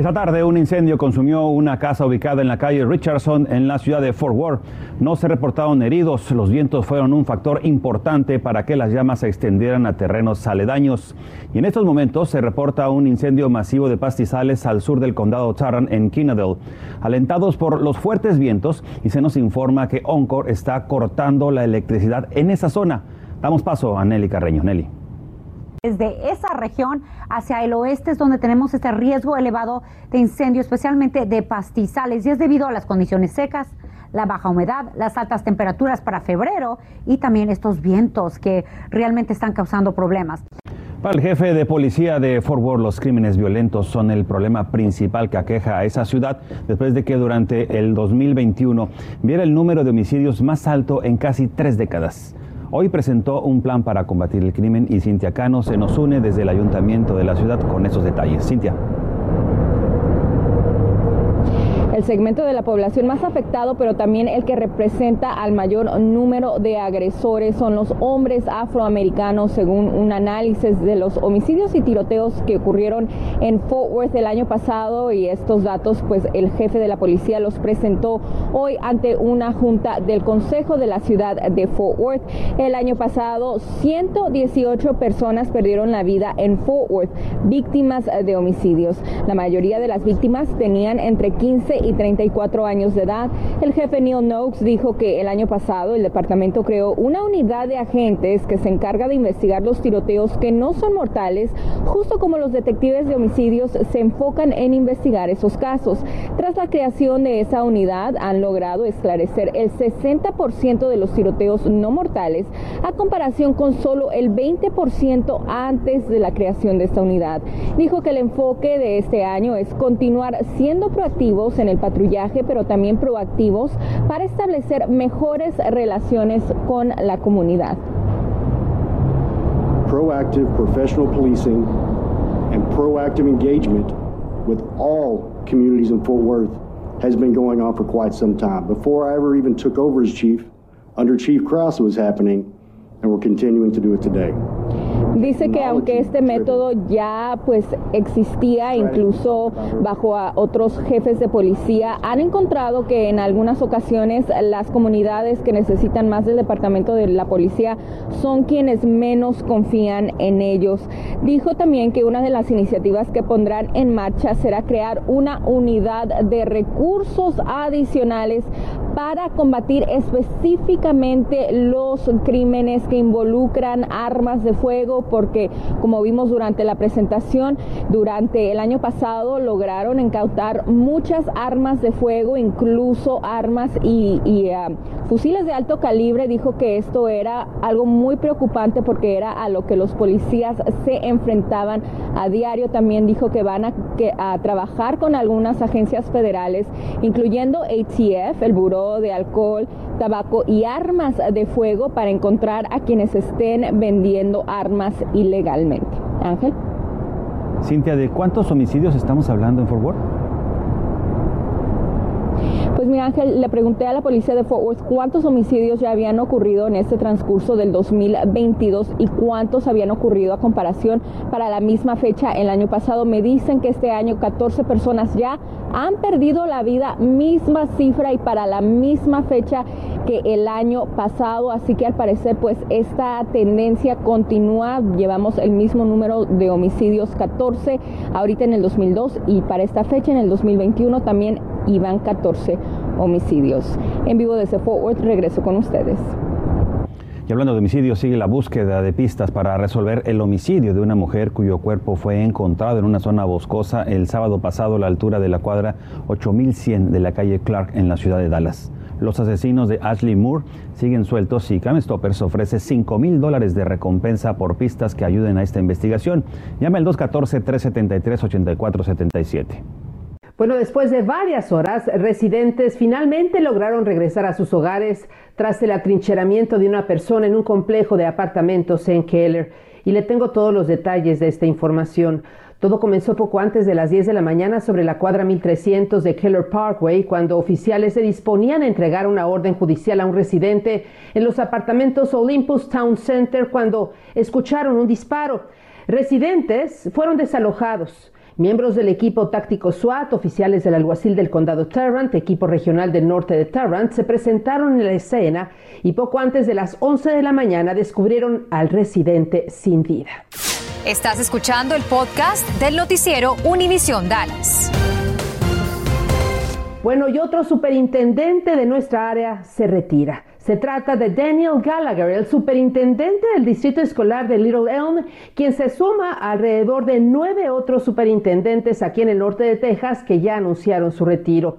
Esta tarde un incendio consumió una casa ubicada en la calle Richardson en la ciudad de Fort Worth. No se reportaron heridos. Los vientos fueron un factor importante para que las llamas se extendieran a terrenos aledaños. Y en estos momentos se reporta un incendio masivo de pastizales al sur del condado Tarrant en Kinadale, alentados por los fuertes vientos y se nos informa que Oncor está cortando la electricidad en esa zona. Damos paso a Nelly Carreño. Nelly. Desde esa región hacia el oeste es donde tenemos este riesgo elevado de incendio, especialmente de pastizales, y es debido a las condiciones secas, la baja humedad, las altas temperaturas para febrero y también estos vientos que realmente están causando problemas. Para el jefe de policía de Fort Worth, los crímenes violentos son el problema principal que aqueja a esa ciudad después de que durante el 2021 viera el número de homicidios más alto en casi tres décadas. Hoy presentó un plan para combatir el crimen y Cintia Cano se nos une desde el ayuntamiento de la ciudad con esos detalles. Cintia. El segmento de la población más afectado, pero también el que representa al mayor número de agresores son los hombres afroamericanos, según un análisis de los homicidios y tiroteos que ocurrieron en Fort Worth el año pasado y estos datos, pues el jefe de la policía los presentó hoy ante una junta del Consejo de la ciudad de Fort Worth. El año pasado, 118 personas perdieron la vida en Fort Worth, víctimas de homicidios. La mayoría de las víctimas tenían entre 15 y 34 años de edad. El jefe Neil Noakes dijo que el año pasado el departamento creó una unidad de agentes que se encarga de investigar los tiroteos que no son mortales, justo como los detectives de homicidios se enfocan en investigar esos casos. Tras la creación de esa unidad han logrado esclarecer el 60% de los tiroteos no mortales a comparación con solo el 20% antes de la creación de esta unidad. Dijo que el enfoque de este año es continuar siendo proactivos en el patrullaje, pero también proactivos para establecer mejores relaciones con la comunidad. Proactive professional policing and proactive engagement with all communities in Fort Worth has been going on for quite some time. Before I ever even took over as chief, under Chief Krause it was happening, and we're continuing to do it today. Dice que aunque este método ya pues existía incluso bajo a otros jefes de policía, han encontrado que en algunas ocasiones las comunidades que necesitan más del departamento de la policía son quienes menos confían en ellos. Dijo también que una de las iniciativas que pondrán en marcha será crear una unidad de recursos adicionales para combatir específicamente los crímenes que involucran armas de fuego, porque como vimos durante la presentación, durante el año pasado lograron incautar muchas armas de fuego, incluso armas y, ah, fusiles de alto calibre. Dijo que esto era algo muy preocupante porque era a lo que los policías se enfrentaban a diario. También dijo que van a, a trabajar con algunas agencias federales, incluyendo ATF, el Buró de alcohol, tabaco y armas de fuego para encontrar a quienes estén vendiendo armas ilegalmente. Ángel. Cintia, ¿de cuántos homicidios estamos hablando en Fort Worth? Pues mi Ángel, le pregunté a la policía de Fort Worth cuántos homicidios ya habían ocurrido en este transcurso del 2022 y cuántos habían ocurrido a comparación para la misma fecha el año pasado. Me dicen que este año 14 personas ya han perdido la vida, misma cifra y para la misma fecha que el año pasado, así que al parecer pues esta tendencia continúa, llevamos el mismo número de homicidios 14 ahorita en el 2002 y para esta fecha en el 2021 también iban 14 homicidios. En vivo desde Fort regreso con ustedes. Y hablando de homicidio, sigue la búsqueda de pistas para resolver el homicidio de una mujer cuyo cuerpo fue encontrado en una zona boscosa el sábado pasado a la altura de la cuadra 8100 de la calle Clark en la ciudad de Dallas. Los asesinos de Ashley Moore siguen sueltos y Crime Stoppers ofrece 5 mil dólares de recompensa por pistas que ayuden a esta investigación. Llama al 214-373-8477. Bueno, después de varias horas, residentes finalmente lograron regresar a sus hogares tras el atrincheramiento de una persona en un complejo de apartamentos en Keller. y le tengo todos los detalles de esta información. Todo comenzó poco antes de las 10 de la mañana sobre la cuadra 1300 de Keller Parkway, cuando oficiales se disponían a entregar una orden judicial a un residente en los apartamentos Olympus Town Center cuando escucharon un disparo. Residentes fueron desalojados. Miembros del equipo táctico SWAT, oficiales del alguacil del condado Tarrant, equipo regional del norte de Tarrant, se presentaron en la escena y poco antes de las 11 de la mañana descubrieron al residente sin vida. Estás escuchando el podcast del noticiero Univisión Dallas. Bueno, y otro superintendente de nuestra área se retira. Se trata de Daniel Gallagher, el superintendente del distrito escolar de Little Elm, quien se suma alrededor de nueve otros superintendentes aquí en el norte de Texas que ya anunciaron su retiro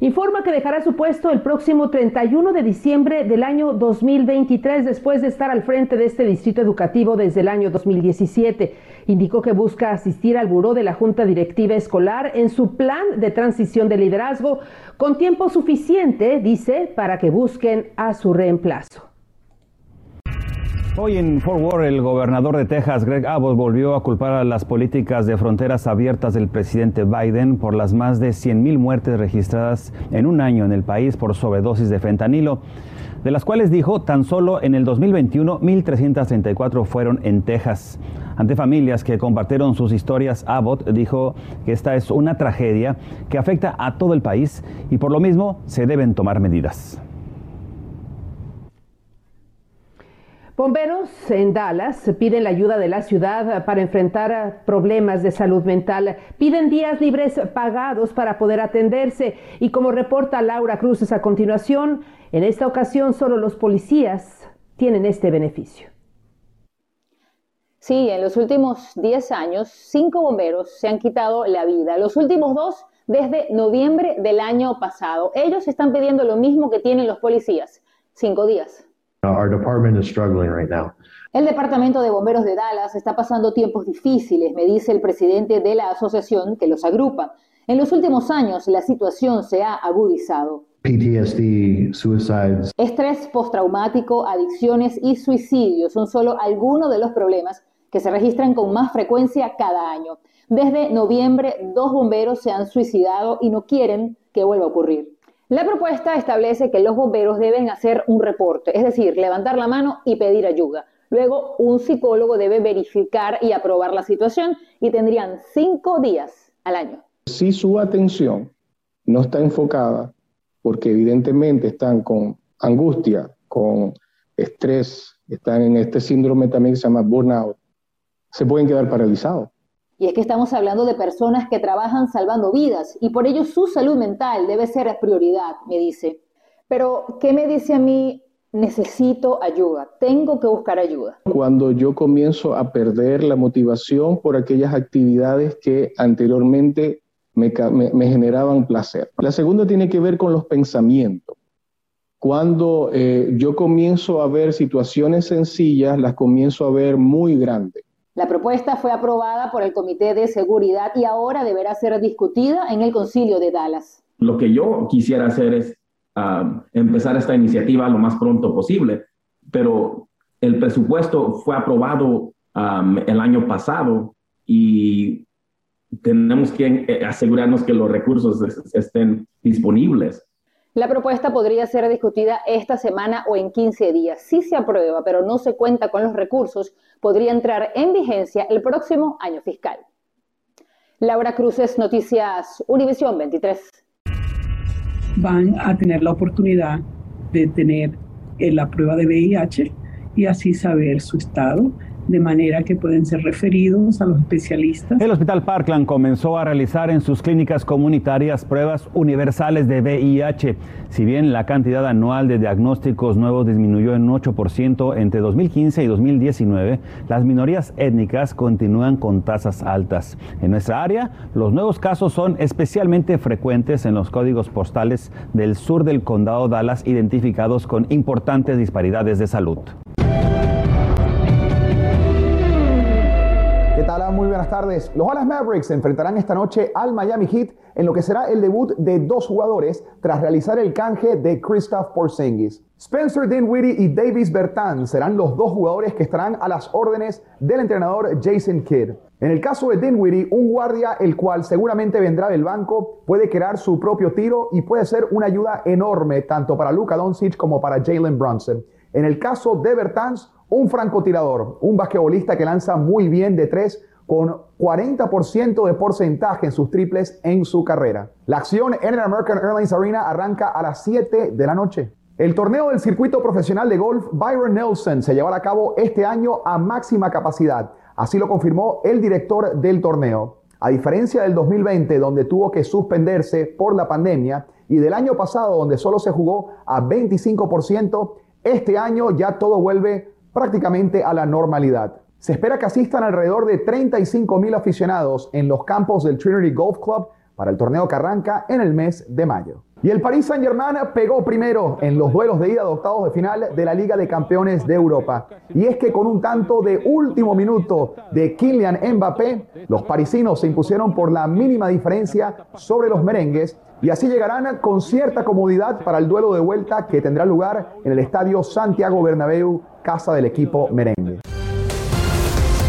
informa que dejará su puesto el próximo 31 de diciembre del año 2023 después de estar al frente de este distrito educativo desde el año 2017. Indicó que busca asistir al buró de la Junta Directiva Escolar en su plan de transición de liderazgo con tiempo suficiente, dice, para que busquen a su reemplazo. Hoy en Fort Worth, el gobernador de Texas, Greg Abbott, volvió a culpar a las políticas de fronteras abiertas del presidente Biden por las más de 100.000 muertes registradas en un año en el país por sobredosis de fentanilo, de las cuales dijo tan solo en el 2021 1.334 fueron en Texas. Ante familias que compartieron sus historias, Abbott dijo que esta es una tragedia que afecta a todo el país y por lo mismo se deben tomar medidas. Bomberos en Dallas piden la ayuda de la ciudad para enfrentar problemas de salud mental. Piden días libres pagados para poder atenderse. Y como reporta Laura Cruz a continuación, en esta ocasión solo los policías tienen este beneficio. Sí, en los últimos 10 años, cinco bomberos se han quitado la vida. Los últimos dos desde noviembre del año pasado. Ellos están pidiendo lo mismo que tienen los policías, cinco días. El Departamento de Bomberos de Dallas está pasando tiempos difíciles, me dice el presidente de la asociación que los agrupa. En los últimos años la situación se ha agudizado. PTSD, suicides. Estrés postraumático, adicciones y suicidios son solo algunos de los problemas que se registran con más frecuencia cada año. Desde noviembre, dos bomberos se han suicidado y no quieren que vuelva a ocurrir. La propuesta establece que los bomberos deben hacer un reporte, es decir, levantar la mano y pedir ayuda. Luego, un psicólogo debe verificar y aprobar la situación y tendrían cinco días al año. Si su atención no está enfocada, porque evidentemente están con angustia, con estrés, están en este síndrome también que se llama burnout, se pueden quedar paralizados. Y es que estamos hablando de personas que trabajan salvando vidas y por ello su salud mental debe ser prioridad, me dice. Pero, ¿qué me dice a mí? Necesito ayuda, tengo que buscar ayuda. Cuando yo comienzo a perder la motivación por aquellas actividades que anteriormente me, generaban placer. La segunda tiene que ver con los pensamientos. Cuando eh, yo comienzo a ver situaciones sencillas, las comienzo a ver muy grandes. La propuesta fue aprobada por el Comité de Seguridad y ahora deberá ser discutida en el Concilio de Dallas. Lo que yo quisiera hacer es ah, empezar esta iniciativa lo más pronto posible, pero el presupuesto fue aprobado el año pasado y tenemos que eh, asegurarnos que los recursos estén disponibles. La propuesta podría ser discutida esta semana o en 15 días. Si se aprueba, pero no se cuenta con los recursos, podría entrar en vigencia el próximo año fiscal. Laura Cruces, Noticias Univisión 23. Van a tener la oportunidad de tener eh, la prueba de VIH y así saber su estado de manera que pueden ser referidos a los especialistas. El Hospital Parkland comenzó a realizar en sus clínicas comunitarias pruebas universales de VIH. Si bien la cantidad anual de diagnósticos nuevos disminuyó en 8% entre 2015 y 2019, las minorías étnicas continúan con tasas altas. En nuestra área, los nuevos casos son especialmente frecuentes en los códigos postales del sur del condado Dallas identificados con importantes disparidades de salud. Buenas tardes. Los Dallas Mavericks se enfrentarán esta noche al Miami Heat en lo que será el debut de dos jugadores tras realizar el canje de Christoph Porzingis. Spencer Dinwiddie y Davis Bertans serán los dos jugadores que estarán a las órdenes del entrenador Jason Kidd. En el caso de Dinwiddie, un guardia el cual seguramente vendrá del banco, puede crear su propio tiro y puede ser una ayuda enorme tanto para Luka Doncic como para Jalen Brunson. En el caso de Bertans, un francotirador, un basquetbolista que lanza muy bien de tres con 40% de porcentaje en sus triples en su carrera. La acción en el American Airlines Arena arranca a las 7 de la noche. El torneo del circuito profesional de golf Byron Nelson se llevará a cabo este año a máxima capacidad. Así lo confirmó el director del torneo. A diferencia del 2020, donde tuvo que suspenderse por la pandemia, y del año pasado, donde solo se jugó a 25%, este año ya todo vuelve prácticamente a la normalidad. Se espera que asistan alrededor de 35 mil aficionados en los campos del Trinity Golf Club para el torneo que arranca en el mes de mayo. Y el Paris Saint-Germain pegó primero en los duelos de ida de octavos de final de la Liga de Campeones de Europa. Y es que con un tanto de último minuto de Kylian Mbappé, los parisinos se impusieron por la mínima diferencia sobre los merengues y así llegarán con cierta comodidad para el duelo de vuelta que tendrá lugar en el estadio Santiago Bernabéu, casa del equipo merengue.